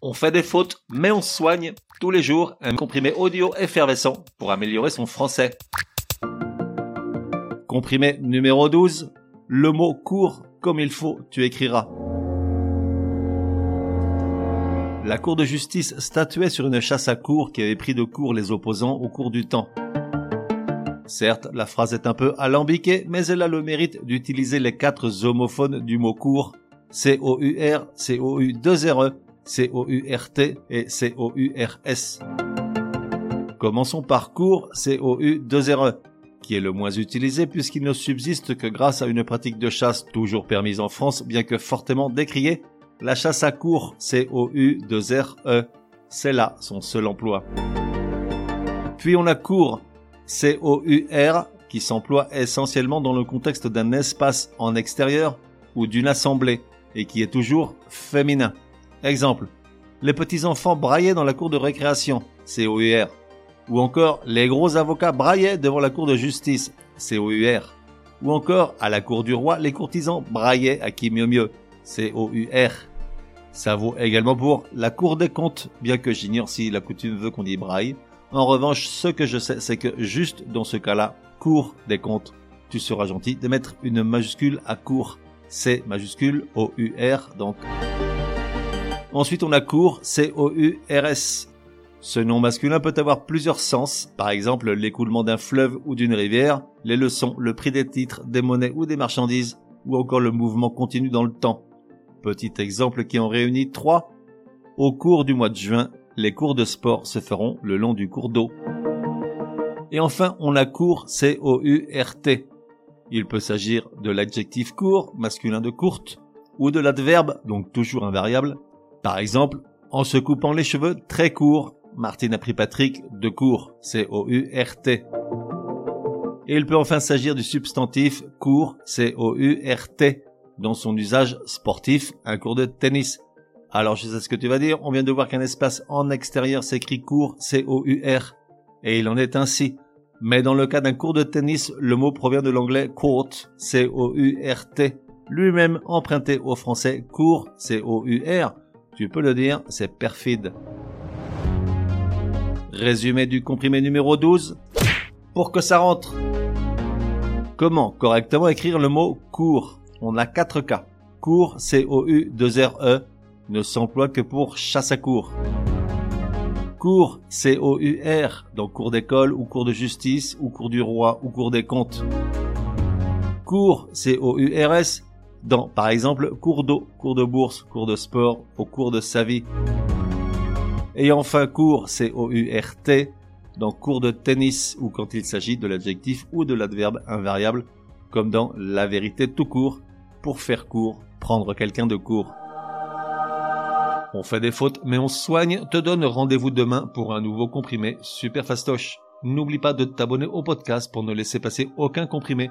On fait des fautes, mais on soigne tous les jours un comprimé audio effervescent pour améliorer son français. Comprimé numéro 12. Le mot court comme il faut, tu écriras. La Cour de justice statuait sur une chasse à court qui avait pris de court les opposants au cours du temps. Certes, la phrase est un peu alambiquée, mais elle a le mérite d'utiliser les quatre homophones du mot court, C-O-U-R, C-O-U-2-R-E, C-O-U-R-T et C-O-U-R-S. Commençons par court, C-O-U-2-R-E, qui est le moins utilisé puisqu'il ne subsiste que grâce à une pratique de chasse toujours permise en France, bien que fortement décriée, la chasse à court, C-O-U-2-R-E. C'est là son seul emploi. Puis on a court, C-O-U-R, qui s'emploie essentiellement dans le contexte d'un espace en extérieur ou d'une assemblée, et qui est toujours féminin. Exemple, les petits enfants braillaient dans la cour de récréation, C-O-U-R. Ou encore, les gros avocats braillaient devant la cour de justice, C-O-U-R. Ou encore, à la cour du roi, les courtisans braillaient à qui mieux mieux, C-O-U-R. Ça vaut également pour la cour des comptes, bien que j'ignore si la coutume veut qu'on y braille. En revanche, ce que je sais, c'est que juste dans ce cas-là, cours des comptes, tu seras gentil de mettre une majuscule à court. C majuscule O-U-R donc. Ensuite, on a cours C-O-U-R-S. Ce nom masculin peut avoir plusieurs sens, par exemple l'écoulement d'un fleuve ou d'une rivière, les leçons, le prix des titres, des monnaies ou des marchandises, ou encore le mouvement continu dans le temps. Petit exemple qui en réunit trois. Au cours du mois de juin, les cours de sport se feront le long du cours d'eau. Et enfin, on a court C-O-U-R-T. Il peut s'agir de l'adjectif court, masculin de courte, ou de l'adverbe, donc toujours invariable. Par exemple, en se coupant les cheveux très courts, Martine a pris Patrick de court, C-O-U-R-T. Et il peut enfin s'agir du substantif court, C-O-U-R-T, dans son usage sportif, un cours de tennis. Alors je sais ce que tu vas dire, on vient de voir qu'un espace en extérieur s'écrit court, C-O-U-R, et il en est ainsi. Mais dans le cas d'un cours de tennis, le mot provient de l'anglais court, C-O-U-R-T, lui-même emprunté au français court, C-O-U-R. Tu peux le dire, c'est perfide. Résumé du comprimé numéro 12. Pour que ça rentre. Comment correctement écrire le mot court? On a quatre cas. Court, C-O-U-2-R-E, ne s'emploie que pour chasse à court. Cours, C-O-U-R, dans cours d'école ou cours de justice ou cours du roi ou cours des comptes. Cours, C-O-U-R-S, dans par exemple cours d'eau, cours de bourse, cours de sport au cours de sa vie. Et enfin cours, C-O-U-R-T, dans cours de tennis ou quand il s'agit de l'adjectif ou de l'adverbe invariable, comme dans la vérité tout court, pour faire court, prendre quelqu'un de court. On fait des fautes, mais on soigne, te donne rendez-vous demain pour un nouveau comprimé super fastoche. N'oublie pas de t'abonner au podcast pour ne laisser passer aucun comprimé.